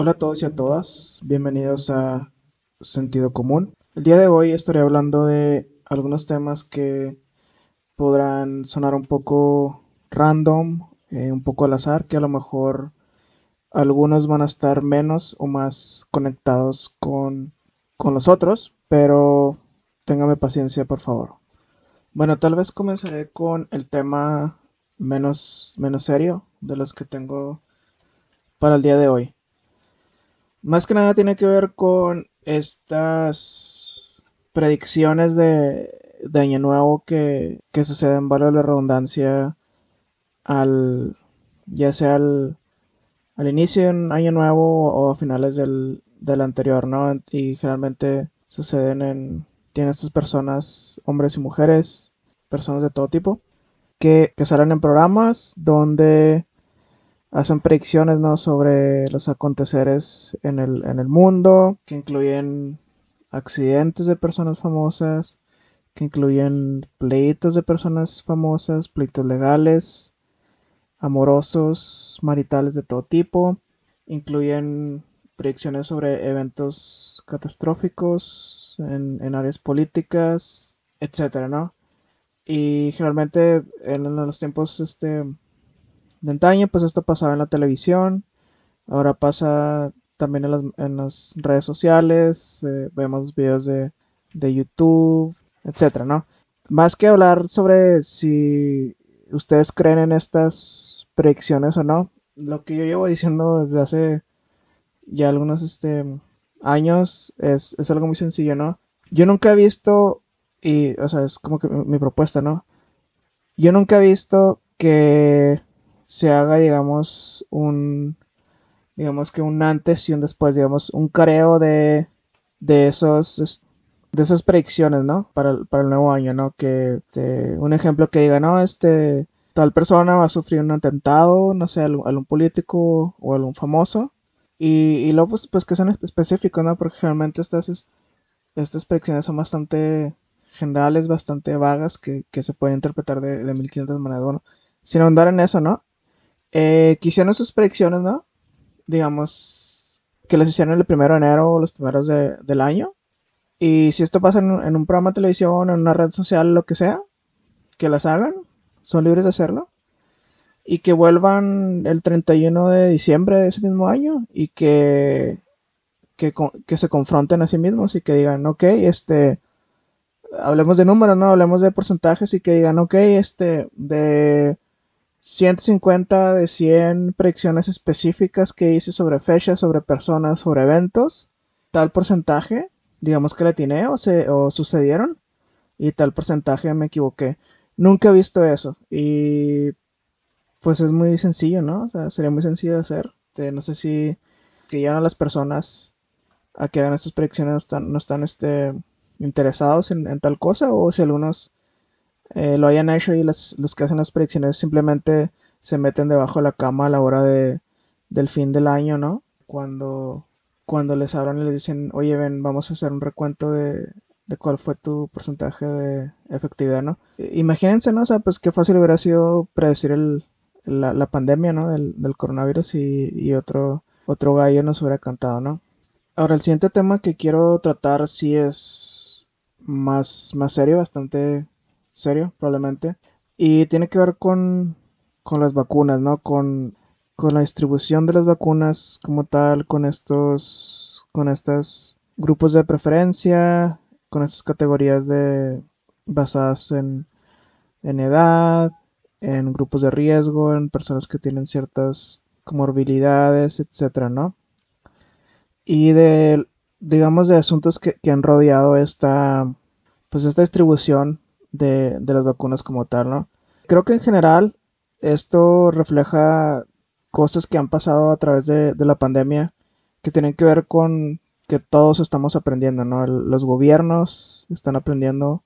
Hola a todos y a todas, bienvenidos a Sentido Común. El día de hoy estaré hablando de algunos temas que podrán sonar un poco random, eh, un poco al azar, que a lo mejor algunos van a estar menos o más conectados con, con los otros, pero téngame paciencia por favor. Bueno, tal vez comenzaré con el tema menos, menos serio de los que tengo para el día de hoy. Más que nada tiene que ver con estas predicciones de, Año Nuevo que, que suceden, vale la redundancia, al, ya sea al, inicio de un Año Nuevo o a finales del, anterior, ¿no? Y generalmente suceden en, tienen estas personas, hombres y mujeres, personas de todo tipo, que, que salen en programas donde hacen predicciones ¿no? sobre los aconteceres en el, en el mundo, que incluyen accidentes de personas famosas, que incluyen pleitos de personas famosas, pleitos legales, amorosos, maritales de todo tipo, incluyen predicciones sobre eventos catastróficos en, en áreas políticas, etcétera, ¿no? Y generalmente en los tiempos este, de antaño, pues esto pasaba en la televisión, ahora pasa también en las, redes sociales, eh, vemos videos de, YouTube, etcétera, ¿no? Más que hablar sobre si ustedes creen en estas predicciones o no, lo que yo llevo diciendo desde hace ya algunos este, años es, es algo muy sencillo, ¿no? Yo nunca he visto, y, o sea, es como que mi propuesta, ¿no? Yo nunca he visto que se haga, digamos, un, digamos que un antes y un después, digamos, un careo de, de esos, de esas predicciones, ¿no? Para el, para el nuevo año, ¿no? Que un ejemplo que diga, no, este, tal persona va a sufrir un atentado, no sé, algún, político o algún famoso. Y, y luego, pues, pues que sean específicos, ¿no? Porque generalmente estas, estas predicciones son bastante generales, bastante vagas, que, que se pueden interpretar de, de 1500 maneras. Bueno, sin ahondar en eso, ¿no? Eh, quisieron sus predicciones, ¿no? Digamos que las hicieron el primero de enero o los primeros del año. Y si esto pasa en, un programa de televisión, en una red social, lo que sea, que las hagan, son libres de hacerlo. Y que vuelvan el 31 de diciembre de ese mismo año y que, que, que se confronten a sí mismos y que digan, ok, este, hablemos de números, ¿no? Hablemos de porcentajes y que digan, ok, este, de 150 de 100 predicciones específicas que hice sobre fechas, sobre personas, sobre eventos. Tal porcentaje, digamos que le tiene o, se, o sucedieron. Y tal porcentaje me equivoqué. Nunca he visto eso. Y pues es muy sencillo, ¿no? O sea, sería muy sencillo de hacer. Este, no sé si que ya a las personas a que hagan estas predicciones no están, no están este, interesados en tal cosa o si algunos eh, lo hayan hecho y los, que hacen las predicciones simplemente se meten debajo de la cama a la hora de, del fin del año, ¿no? Cuando, cuando les hablan y les dicen, oye, ven, vamos a hacer un recuento de, cuál fue tu porcentaje de efectividad, ¿no? Imagínense, ¿no? O sea, pues qué fácil hubiera sido predecir el, la, pandemia, ¿no? Del, coronavirus y, otro, otro gallo nos hubiera cantado, ¿no? Ahora, el siguiente tema que quiero tratar sí es más, más serio, bastante serio, probablemente. Y tiene que ver con, con las vacunas, ¿no? Con, con la distribución de las vacunas como tal, con estos, con estos grupos de preferencia, con estas categorías de basadas en, en edad, en grupos de riesgo, en personas que tienen ciertas comorbilidades, etcétera, ¿no? Y de, digamos, de asuntos que, que han rodeado esta, pues esta distribución de, las vacunas como tal, ¿no? Creo que en general esto refleja cosas que han pasado a través de, la pandemia que tienen que ver con que todos estamos aprendiendo, ¿no? los gobiernos están aprendiendo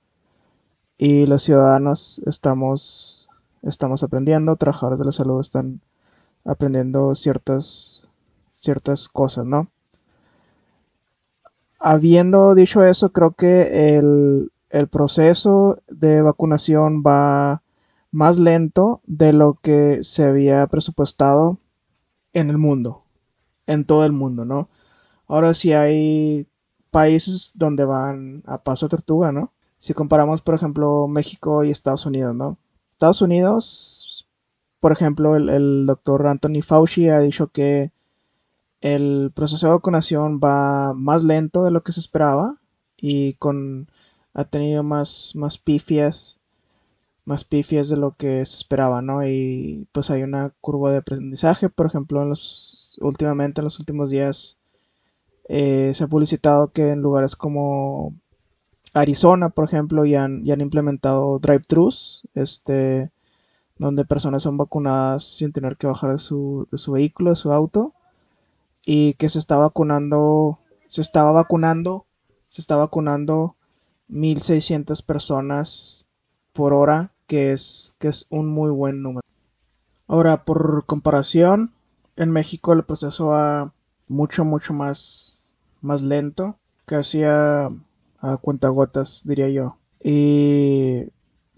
y los ciudadanos estamos, estamos aprendiendo, trabajadores de la salud están aprendiendo ciertas, ciertas cosas, ¿no? Habiendo dicho eso, creo que el, el proceso de vacunación va más lento de lo que se había presupuestado en el mundo. en todo el mundo, ¿no? Ahora sí hay países donde van a paso tortuga, ¿no? Si comparamos, por ejemplo, México y Estados Unidos, ¿no? Estados Unidos, por ejemplo, el, doctor Anthony Fauci ha dicho que el proceso de vacunación va más lento de lo que se esperaba y con ha tenido más, más pifias más pifias de lo que se esperaba, ¿no? Y pues hay una curva de aprendizaje, por ejemplo, en los últimamente en los últimos días eh, se ha publicitado que en lugares como Arizona, por ejemplo, ya han, implementado drive-thrus, este, donde personas son vacunadas sin tener que bajar de su, de su vehículo, de su auto, y que se está vacunando, se estaba vacunando, se está vacunando 1600 personas por hora, que es, que es un muy buen número. Ahora, por comparación, en México el proceso va mucho, mucho más, más lento, casi a, a cuentagotas, diría yo. Y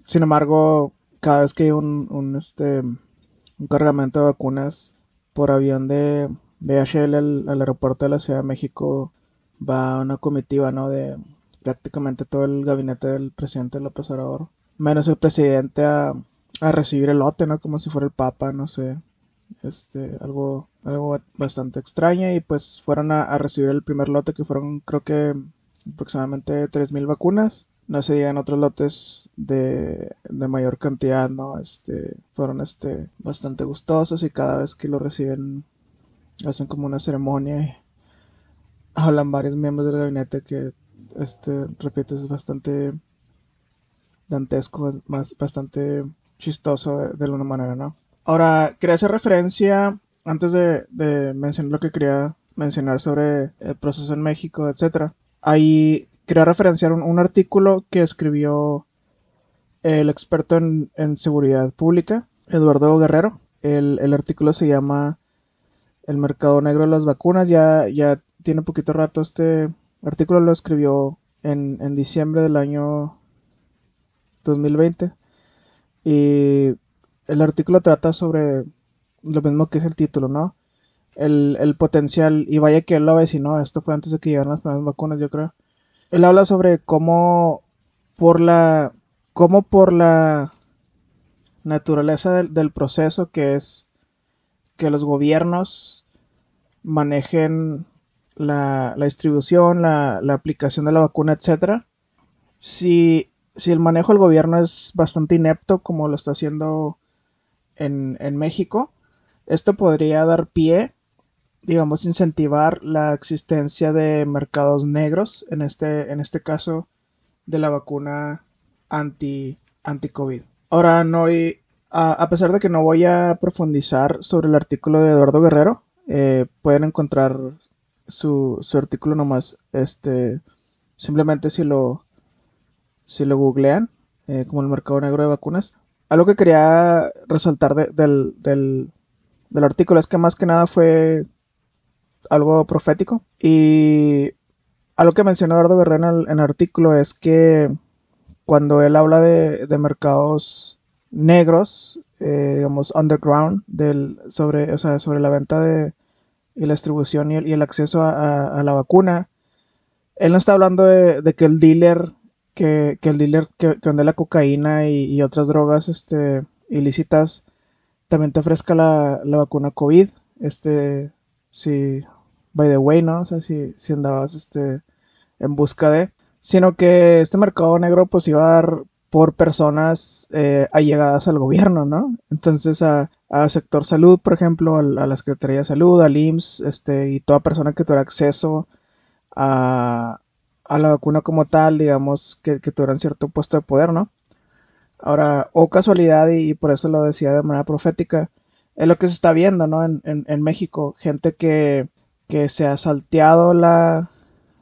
sin embargo, cada vez que hay un, un, este, un cargamento de vacunas por avión de, de HL al, aeropuerto de la Ciudad de México, va una comitiva, ¿no? De prácticamente todo el gabinete del presidente López Obrador, menos el presidente a, a recibir el lote, ¿no? Como si fuera el papa, no sé este, algo, algo bastante extraño y pues fueron a, recibir el primer lote que fueron creo que aproximadamente 3.000 vacunas. No se digan otros lotes de, de, mayor cantidad, ¿no? Este, fueron este, bastante gustosos y cada vez que lo reciben hacen como una ceremonia y hablan varios miembros del gabinete que, este, repito, es bastante dantesco, más, bastante chistoso de, de alguna manera, ¿no? Ahora, quería hacer referencia, antes de, mencionar lo que quería mencionar sobre el proceso en México, etc. Ahí quería referenciar un, artículo que escribió el experto en, seguridad pública, Eduardo Guerrero. El, artículo se llama El mercado negro de las vacunas. Ya, ya tiene poquito rato este artículo, lo escribió en, en diciembre del año 2020. Y el artículo trata sobre lo mismo que es el título, ¿no? El, potencial, y vaya que él lo no esto fue antes de que llegaran las primeras vacunas, yo creo. Él habla sobre cómo por la, cómo por la naturaleza del, proceso que es que los gobiernos manejen la, distribución, la, la, aplicación de la vacuna, etcétera. Si, si el manejo del gobierno es bastante inepto, como lo está haciendo en, México, esto podría dar pie, digamos, incentivar la existencia de mercados negros, en este, en este caso de la vacuna anti, anti-COVID. Ahora, no, a, a, pesar de que no voy a profundizar sobre el artículo de Eduardo Guerrero, eh, pueden encontrar su, su, artículo nomás, este, simplemente si lo, si lo googlean, eh, como el mercado negro de vacunas, algo que quería resaltar del, del, artículo es que más que nada fue algo profético. Y algo que mencionó Eduardo Guerrero en el, artículo es que cuando él habla de, mercados negros, eh, digamos, underground, del, sobre, o sea, sobre la venta de, y la distribución y el, acceso a, la vacuna, él no está hablando de, que el dealer que, el dealer que, vende la cocaína y, otras drogas este, ilícitas también te ofrezca la, vacuna COVID. Este, si, by the way, ¿no? O sea, si, si andabas este, en busca de. Sino que este mercado negro, pues iba a dar por personas eh, allegadas al gobierno, ¿no? Entonces, a, sector salud, por ejemplo, a, la Secretaría de Salud, al IMSS, este, y toda persona que tuviera acceso a, a la vacuna como tal, digamos, que, que tuvieran cierto puesto de poder, ¿no? Ahora, o casualidad, y, por eso lo decía de manera profética, es lo que se está viendo, ¿no? En, en, México, gente que, que, se ha salteado la,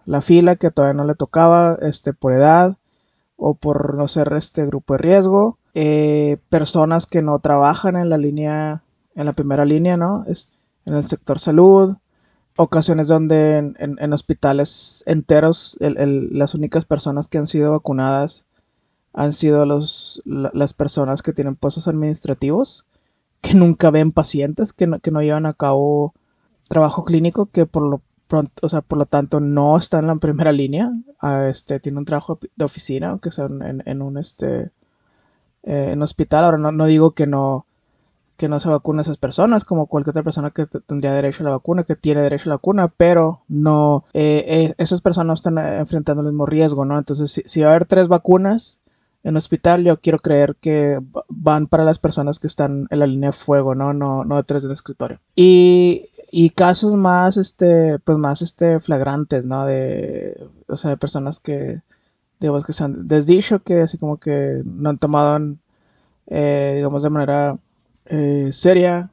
la, fila que todavía no le tocaba, este, por edad o por no ser este grupo de riesgo, eh, personas que no trabajan en la línea, en la primera línea, ¿no? Es, en el sector salud, ocasiones donde en, hospitales enteros las únicas personas que han sido vacunadas han sido los, las personas que tienen puestos administrativos, que nunca ven pacientes, que no, que no llevan a cabo trabajo clínico que por lo pronto, o sea, por lo tanto no está en la primera línea, ah, este, tiene un trabajo de oficina, aunque sea en, un este, eh, en hospital. Ahora no, no digo que no, que no se vacunen esas personas, como cualquier otra persona que tendría derecho a la vacuna, que tiene derecho a la vacuna, pero no, eh, eh, esas personas no están enfrentando el mismo riesgo, ¿no? Entonces, si, va a haber tres vacunas en hospital, yo quiero creer que van para las personas que están en la línea de fuego, ¿no? No, no detrás del escritorio. Y, y casos más, este, pues más, este, flagrantes, ¿no? De, o sea, de personas que, digamos, que se han desdicho, que así como que no han tomado, eh, digamos, de manera eh, seria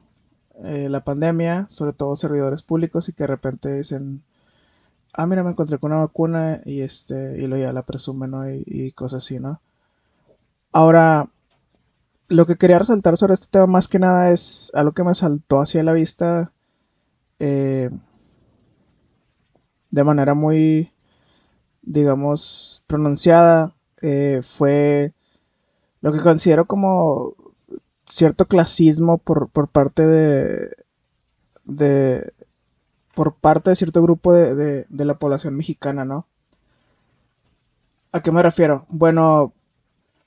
eh, la pandemia, sobre todo servidores públicos, y que de repente dicen, ah, mira, me encontré con una vacuna y este, y lo ya la presumen, ¿no? Y, cosas así, ¿no? Ahora, lo que quería resaltar sobre este tema más que nada es algo que me saltó hacia la vista eh, de manera muy, digamos, pronunciada, fue lo que considero como cierto clasismo por, parte de, de, por parte de cierto grupo de, la población mexicana, ¿no? ¿A qué me refiero? Bueno,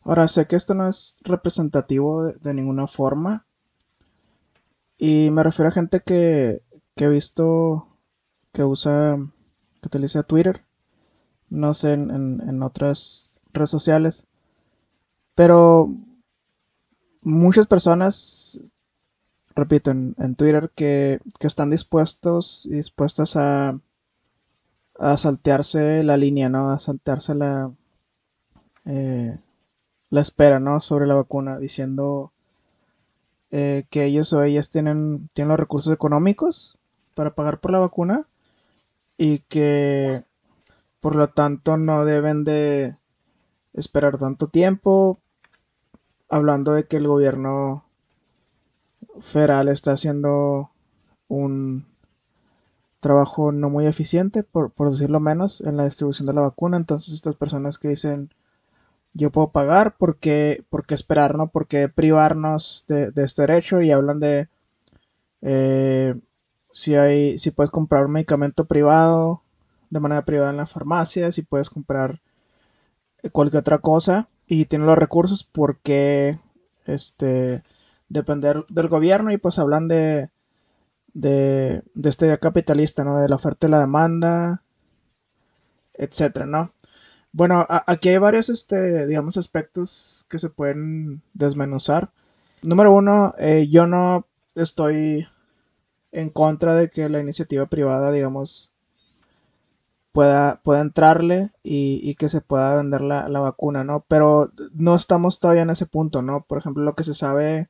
ahora sé que esto no es representativo de, ninguna forma. Y me refiero a gente que, que he visto que usa, que utiliza Twitter. No sé, en, en otras redes sociales. Pero muchas personas, repito, en, Twitter, que, están dispuestos y dispuestas a, a saltearse la línea, ¿no? A saltearse la, eh, la espera, ¿no? Sobre la vacuna, diciendo eh, que ellos o ellas tienen, tienen los recursos económicos para pagar por la vacuna y que por lo tanto no deben de esperar tanto tiempo hablando de que el gobierno federal está haciendo un trabajo no muy eficiente, por, decirlo menos, en la distribución de la vacuna. Entonces estas personas que dicen, yo puedo pagar, ¿por qué, por qué esperar, no? ¿Por qué privarnos de, este derecho? Y hablan de eh, si, hay, si puedes comprar un medicamento privado de manera privada en la farmacia, si puedes comprar cualquier otra cosa y tiene los recursos porque este depender del gobierno y pues hablan de de, de este capitalista, ¿no? De la oferta y la demanda, etcétera, ¿no? Bueno, aquí hay varios, este, digamos, aspectos que se pueden desmenuzar. Número uno, eh, yo no estoy en contra de que la iniciativa privada, digamos, pueda, pueda entrarle y, que se pueda vender la, vacuna, ¿no? Pero no estamos todavía en ese punto, ¿no? Por ejemplo, lo que se sabe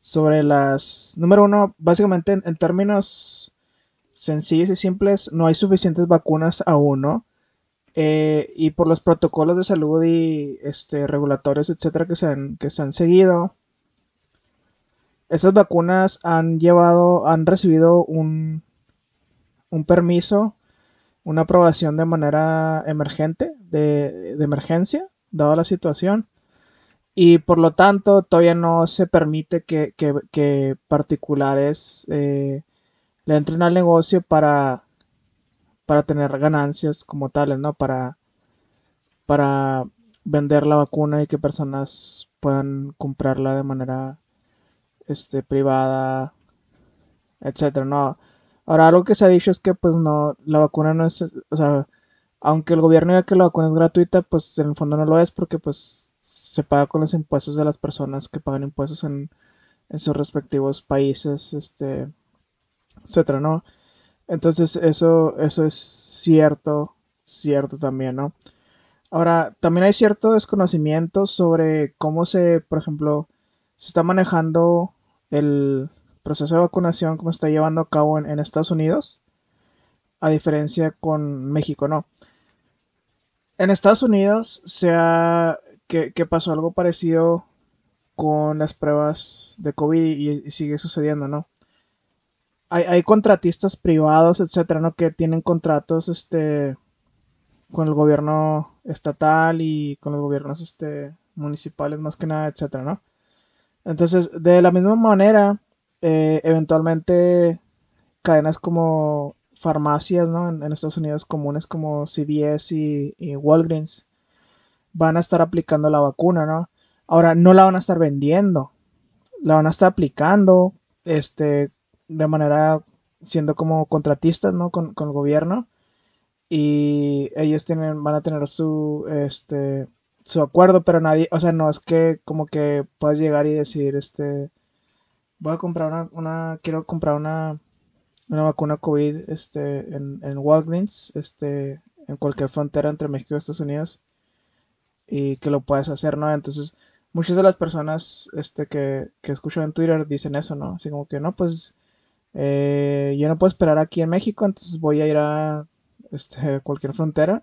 sobre las... Número uno, básicamente en, términos sencillos y simples, no hay suficientes vacunas aún, ¿no? Eh, y por los protocolos de salud y este, regulatorios, etcétera, que se han, seguido, esas vacunas han llevado, han recibido un, un permiso una aprobación de manera emergente, de, emergencia, dada la situación. Y por lo tanto, todavía no se permite que, particulares eh, le entren al negocio para, para tener ganancias como tales, ¿no? Para, para vender la vacuna y que personas puedan comprarla de manera este, privada, etcétera. No, Ahora, algo que se ha dicho es que, pues, no, la vacuna no es, o sea, aunque el gobierno diga que la vacuna es gratuita, pues en el fondo no lo es porque, pues, se paga con los impuestos de las personas que pagan impuestos en, sus respectivos países, este, etcétera, ¿no? Entonces, eso, eso es cierto, cierto también, ¿no? Ahora, también hay cierto desconocimiento sobre cómo se, por ejemplo, se está manejando el, proceso de vacunación como se está llevando a cabo en, Estados Unidos, a diferencia con México, no. En Estados Unidos se ha, que, pasó algo parecido con las pruebas de COVID y, sigue sucediendo, ¿no? Hay, contratistas privados, etcétera, ¿no? Que tienen contratos, este, con el gobierno estatal y con los gobiernos, este, municipales más que nada, etcétera, ¿no? Entonces, de la misma manera, eh, eventualmente cadenas como farmacias, ¿no? En, Estados Unidos comunes como CVS y, Walgreens van a estar aplicando la vacuna, ¿no? Ahora, no la van a estar vendiendo, la van a estar aplicando, este, de manera, siendo como contratistas, ¿no? Con, con el gobierno. Y ellos tienen, van a tener su, este, su acuerdo, pero nadie, o sea, no es que como que puedas llegar y decir, este, voy a comprar una, una quiero comprar una, una vacuna COVID, este, en, en Walgreens, este, en cualquier frontera entre México y Estados Unidos, y que lo puedes hacer, ¿no? Entonces, muchas de las personas, este, que, que escucho en Twitter dicen eso, ¿no? Así como que, no, pues, eh, yo no puedo esperar aquí en México, entonces voy a ir a, este, cualquier frontera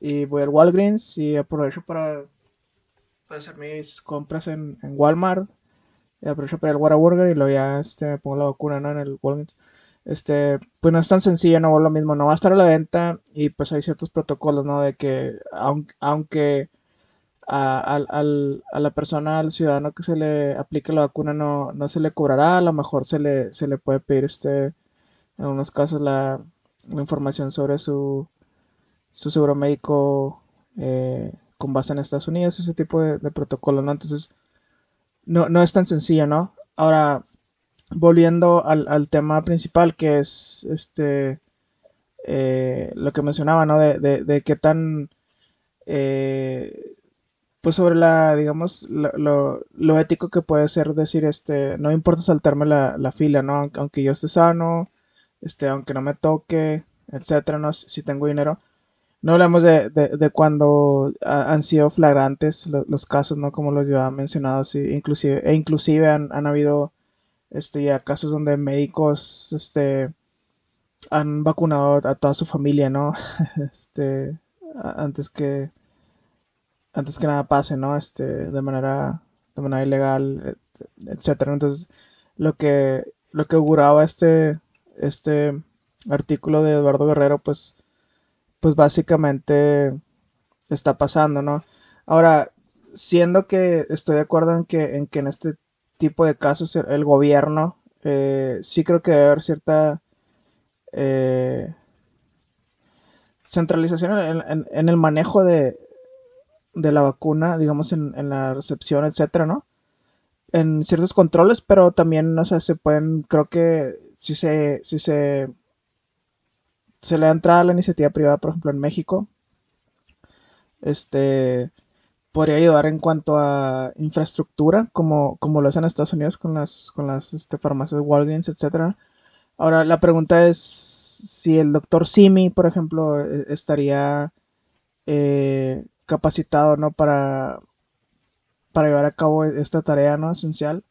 y voy al Walgreens y aprovecho para, para hacer mis compras en, Walmart. Y aprovecho para el Whataburger y luego ya este, me pongo la vacuna en el Walgreens. Este, pues no es tan sencillo, no es lo mismo, no va a estar a la venta y pues hay ciertos protocolos, ¿no? De que aunque, aunque a, a, la persona, al ciudadano que se le aplique la vacuna no, no se le cobrará, a lo mejor se le, se le puede pedir este, en algunos casos la, la información sobre su, su seguro médico eh, con base en Estados Unidos, ese tipo de, protocolo, ¿no? Entonces, no, no es tan sencillo, ¿no? Ahora, volviendo al, tema principal, que es este eh, lo que mencionaba, ¿no? De, de, qué tan eh, pues sobre la, digamos, lo, ético que puede ser decir, este, no importa saltarme la, la fila, ¿no? Aunque, yo esté sano, este, aunque no me toque, etcétera, ¿no? Si tengo dinero, no hablamos de, de, cuando han sido flagrantes los, casos, ¿no? Como los ya mencionado, sí, inclusive, e inclusive han, han habido este, ya casos donde médicos este, han vacunado a toda su familia, ¿no? este, antes que antes que nada pase, ¿no? Este, de manera de manera ilegal, etcétera. Entonces, lo que lo que auguraba este este artículo de Eduardo Guerrero, pues pues básicamente está pasando, ¿no? Ahora, siendo que estoy de acuerdo en que en, que en este tipo de casos el, gobierno eh, sí creo que debe haber cierta eh, centralización en, el manejo de, de, la vacuna, digamos, en, la recepción, etcétera, ¿no? En ciertos controles, pero también, o sea, se pueden, creo que si se, si se se le ha entrado a la iniciativa privada, por ejemplo, en México. Este podría ayudar en cuanto a infraestructura, como, como lo hacen en Estados Unidos con las, con las este, farmacias Walgreens, etc. Ahora, la pregunta es si el doctor Simi, por ejemplo, e, estaría eh, capacitado ¿no? para, para llevar a cabo esta tarea ¿no? esencial.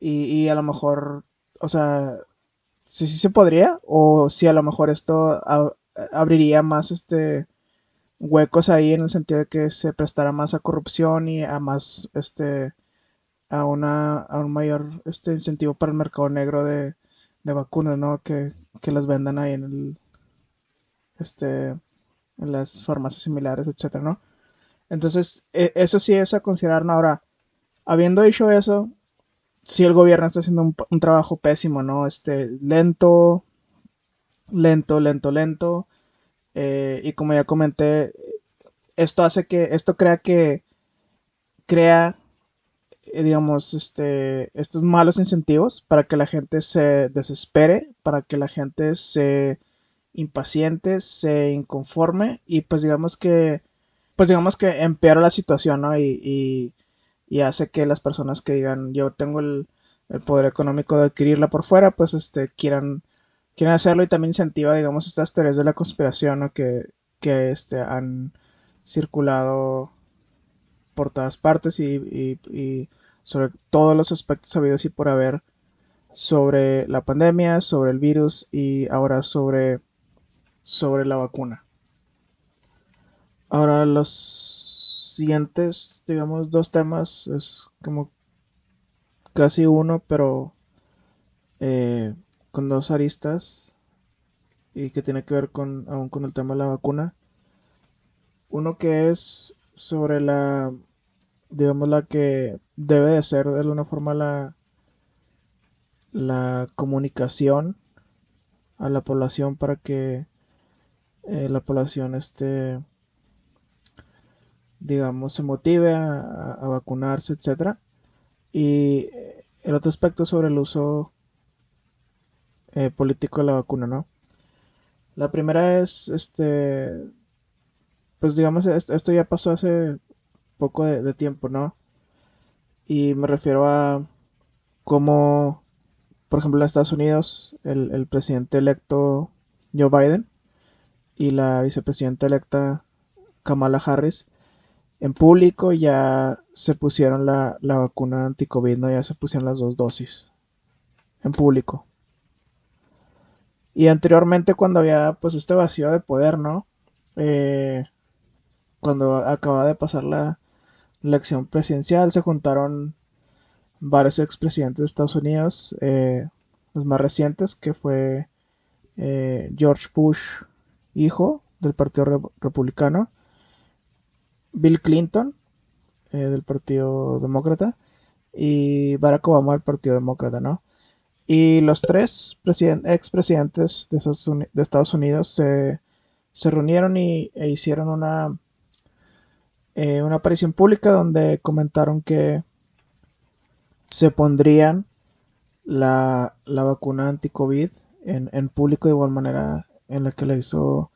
Y, y a lo mejor, o sea, si sí se podría o si a lo mejor esto abriría más este huecos ahí en el sentido de que se prestara más a corrupción y a más este a una a un mayor este incentivo para el mercado negro de, vacunas no que, las vendan ahí en el este en las farmacias similares etcétera no entonces e, eso sí es a considerar ahora habiendo dicho eso si el gobierno está haciendo un, trabajo pésimo, ¿no? Este, lento, lento, lento, lento. Eh, y como ya comenté, esto hace que, esto crea que, crea, eh, digamos, este, estos malos incentivos para que la gente se desespere, para que la gente se impaciente, se inconforme y pues digamos que, pues digamos que empeora la situación, ¿no? y y hace que las personas que digan yo tengo el, poder económico de adquirirla por fuera, pues este, quieran, quieran hacerlo y también incentiva, digamos, estas teorías de la conspiración que, que este, han circulado por todas partes y, sobre todos los aspectos habidos y por haber sobre la pandemia, sobre el virus y ahora sobre, sobre la vacuna. Ahora los siguientes, digamos, dos temas es como casi uno, pero eh, con dos aristas y que tiene que ver con aún con el tema de la vacuna. Uno que es sobre la, digamos, la que debe de ser de alguna forma la, la comunicación a la población para que eh, la población este digamos se motive a, vacunarse etcétera. Y el otro aspecto sobre el uso eh, político de la vacuna no la primera es este pues digamos esto ya pasó hace poco de, tiempo no y me refiero a cómo por ejemplo en Estados Unidos el, el presidente electo Joe Biden y la vicepresidenta electa Kamala Harris, en público ya se pusieron la, vacuna anti-COVID, ¿no? Ya se pusieron las dos dosis. En público. Y anteriormente cuando había pues este vacío de poder, ¿no? Eh, cuando acababa de pasar la elección presidencial, se juntaron varios expresidentes de Estados Unidos, eh, los más recientes, que fue eh, George Bush hijo del Partido Republicano, Bill Clinton eh, del Partido Demócrata y Barack Obama del Partido Demócrata, ¿no? Y los tres expresidentes de, de Estados Unidos se, reunieron y, e hicieron una, eh, una aparición pública donde comentaron que se pondrían la, vacuna anti-COVID en, en, público de igual manera en la que le hizo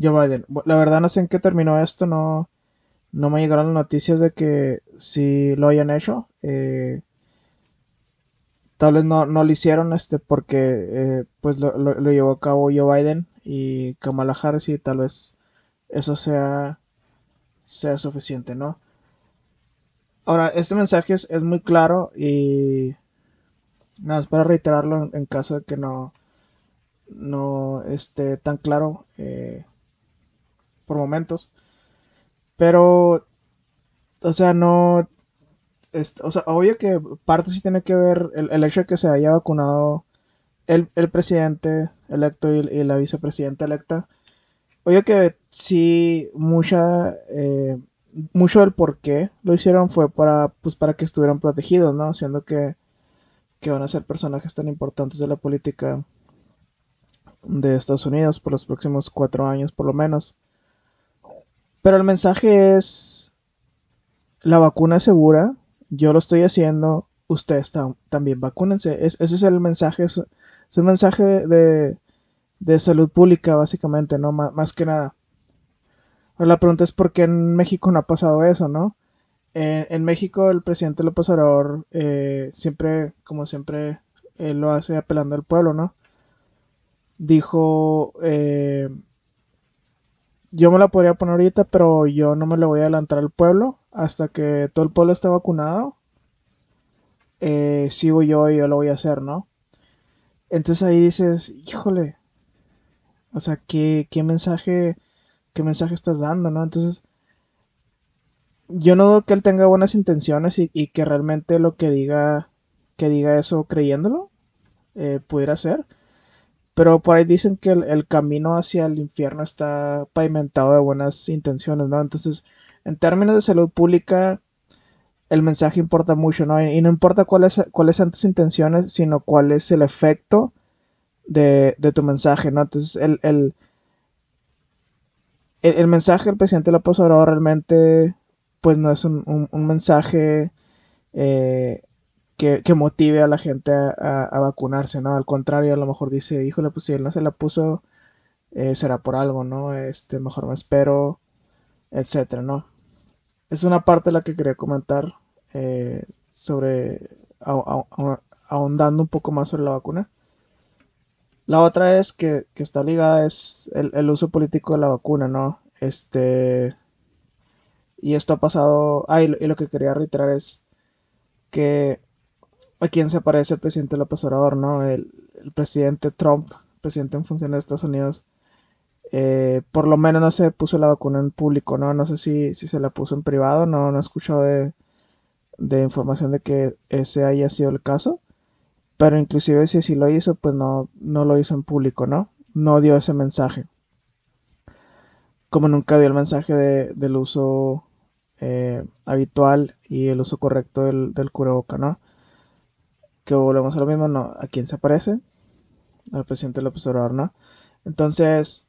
Joe Biden. La verdad no sé en qué terminó esto, no, no me llegaron las noticias de que si lo hayan hecho. Eh, tal vez no, lo hicieron este porque eh, pues lo, llevó a cabo Joe Biden y Kamala Harris y tal vez eso sea, sea suficiente, ¿no? Ahora, este mensaje es, es muy claro y nada, es para reiterarlo en caso de que no, no esté tan claro eh, por momentos. Pero, o sea, no. o sea, obvio que parte sí tiene que ver el, hecho de que se haya vacunado el, presidente electo y, la vicepresidenta electa. Obvio que sí, mucha. Eh, mucho del por qué lo hicieron fue para, pues, para que estuvieran protegidos, ¿no? Siendo que, que van a ser personajes tan importantes de la política de Estados Unidos por los próximos cuatro años por lo menos. Pero el mensaje es, la vacuna es segura, yo lo estoy haciendo, ustedes también vacúnense. ese es el mensaje, es, un mensaje de, de, salud pública básicamente, ¿no? más que nada. la pregunta es por qué en México no ha pasado eso, ¿no? En, México el presidente López Obrador eh, siempre, como siempre, lo hace apelando al pueblo, ¿no? dijo, eh, yo me la podría poner ahorita, pero yo no me la voy a adelantar al pueblo hasta que todo el pueblo esté vacunado. Eh, sigo yo y yo lo voy a hacer, ¿no? Entonces ahí dices, híjole, o sea, ¿qué, qué mensaje, qué mensaje estás dando, ¿no? Entonces, yo no dudo que él tenga buenas intenciones y, que realmente lo que diga, que diga eso creyéndolo, eh, pudiera ser. Pero por ahí dicen que el, camino hacia el infierno está pavimentado de buenas intenciones, ¿no? Entonces, en términos de salud pública, el mensaje importa mucho, ¿no? Y, no importa cuáles, cuáles sean tus intenciones, sino cuál es el efecto de, tu mensaje, ¿no? Entonces, el, el, el, mensaje del presidente López Obrador realmente, pues no es un, mensaje eh, que, motive a la gente a, vacunarse, ¿no? Al contrario, a lo mejor dice, híjole, pues si él no se la puso, eh, será por algo, ¿no? Este, mejor me espero, etcétera, ¿no? Es una parte la que quería comentar eh, sobre, ahondando un poco más sobre la vacuna. La otra es que, está ligada es el, uso político de la vacuna, ¿no? Este, y esto ha pasado, ah, y lo que quería reiterar es que a quién se parece el presidente López Obrador, ¿no? El, presidente Trump, presidente en función de Estados Unidos, eh, por lo menos no se puso la vacuna en público, ¿no? No sé si, si se la puso en privado, no, no he escuchado de, información de que ese haya sido el caso, pero inclusive si sí lo hizo, pues no, no lo hizo en público, ¿no? No dio ese mensaje. Como nunca dio el mensaje del uso eh, habitual y el uso correcto del, del cubreboca, ¿no? Que volvemos a lo mismo, no, ¿a quién se parece? al presidente López Obrador, ¿no? Entonces,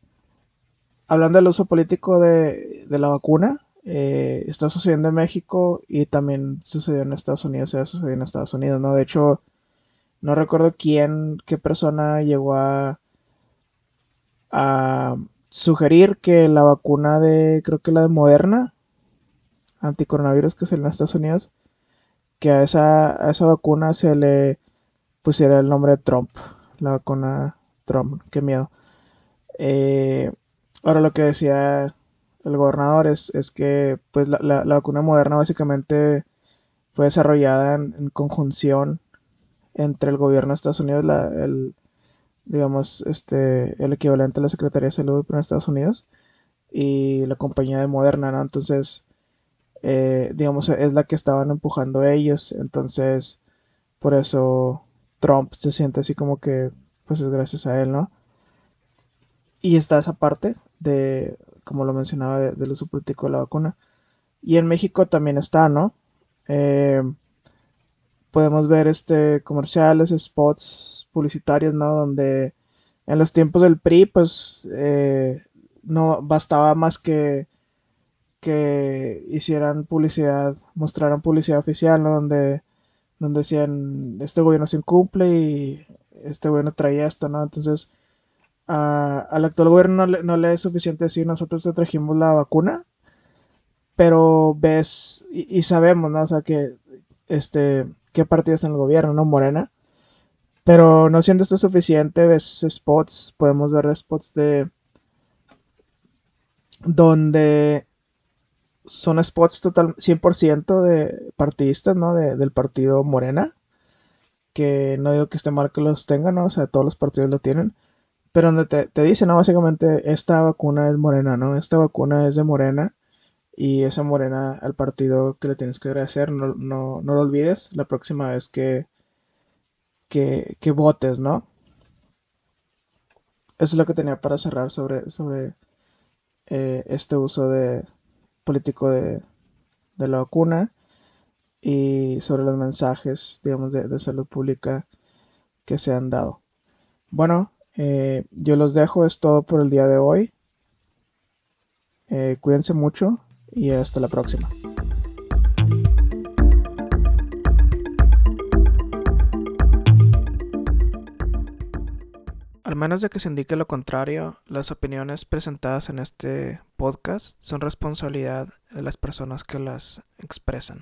hablando del uso político de, la vacuna, eh, está sucediendo en México y también sucedió en Estados Unidos, ha sucedido en Estados Unidos, ¿no? De hecho, no recuerdo quién, qué persona llegó a, a sugerir que la vacuna de, creo que la de Moderna, anticoronavirus que es en Estados Unidos, que a esa, a esa vacuna se le pusiera el nombre de Trump, la vacuna Trump, qué miedo. Eh, ahora lo que decía el gobernador es, que pues la, vacuna moderna básicamente fue desarrollada en, conjunción entre el gobierno de Estados Unidos, el, digamos, este, el equivalente a la Secretaría de Salud de Estados Unidos y la compañía de Moderna. Entonces, eh, digamos, es la que estaban empujando ellos, entonces, por eso Trump se siente así como que, pues es gracias a él, ¿no? Y está esa parte de, como lo mencionaba, del uso político de la vacuna. Y en México también está, ¿no? Eh, podemos ver este comerciales, spots publicitarios, ¿no? Donde en los tiempos del PRI, pues eh, no bastaba más que que hicieran publicidad, mostraran publicidad oficial, ¿no? Donde, donde decían, este gobierno se incumple y este gobierno trae esto, ¿no? Entonces, al actual gobierno no le, es suficiente decir nosotros te trajimos la vacuna, pero ves y, sabemos, ¿no? O sea, que este, qué partido está en el gobierno, ¿no? Morena. Pero no siendo esto suficiente, ves spots, podemos ver spots de donde son spots total 100% de partidistas, ¿no? del partido Morena. Que no digo que esté mal que los tengan, ¿no? O sea, todos los partidos lo tienen. Pero donde te, te dicen, ¿no? Básicamente, esta vacuna es morena, ¿no? Esta vacuna es de morena. Y esa morena al partido que le tienes que agradecer, no, no, no lo olvides la próxima vez que, que, que votes, ¿no? Eso es lo que tenía para cerrar sobre, sobre eh, este uso de, político de, la vacuna y sobre los mensajes, digamos, de, salud pública que se han dado. Bueno, eh, yo los dejo, es todo por el día de hoy. Eh, cuídense mucho y hasta la próxima. Al menos de que se indique lo contrario, las opiniones presentadas en este podcast son responsabilidad de las personas que las expresan.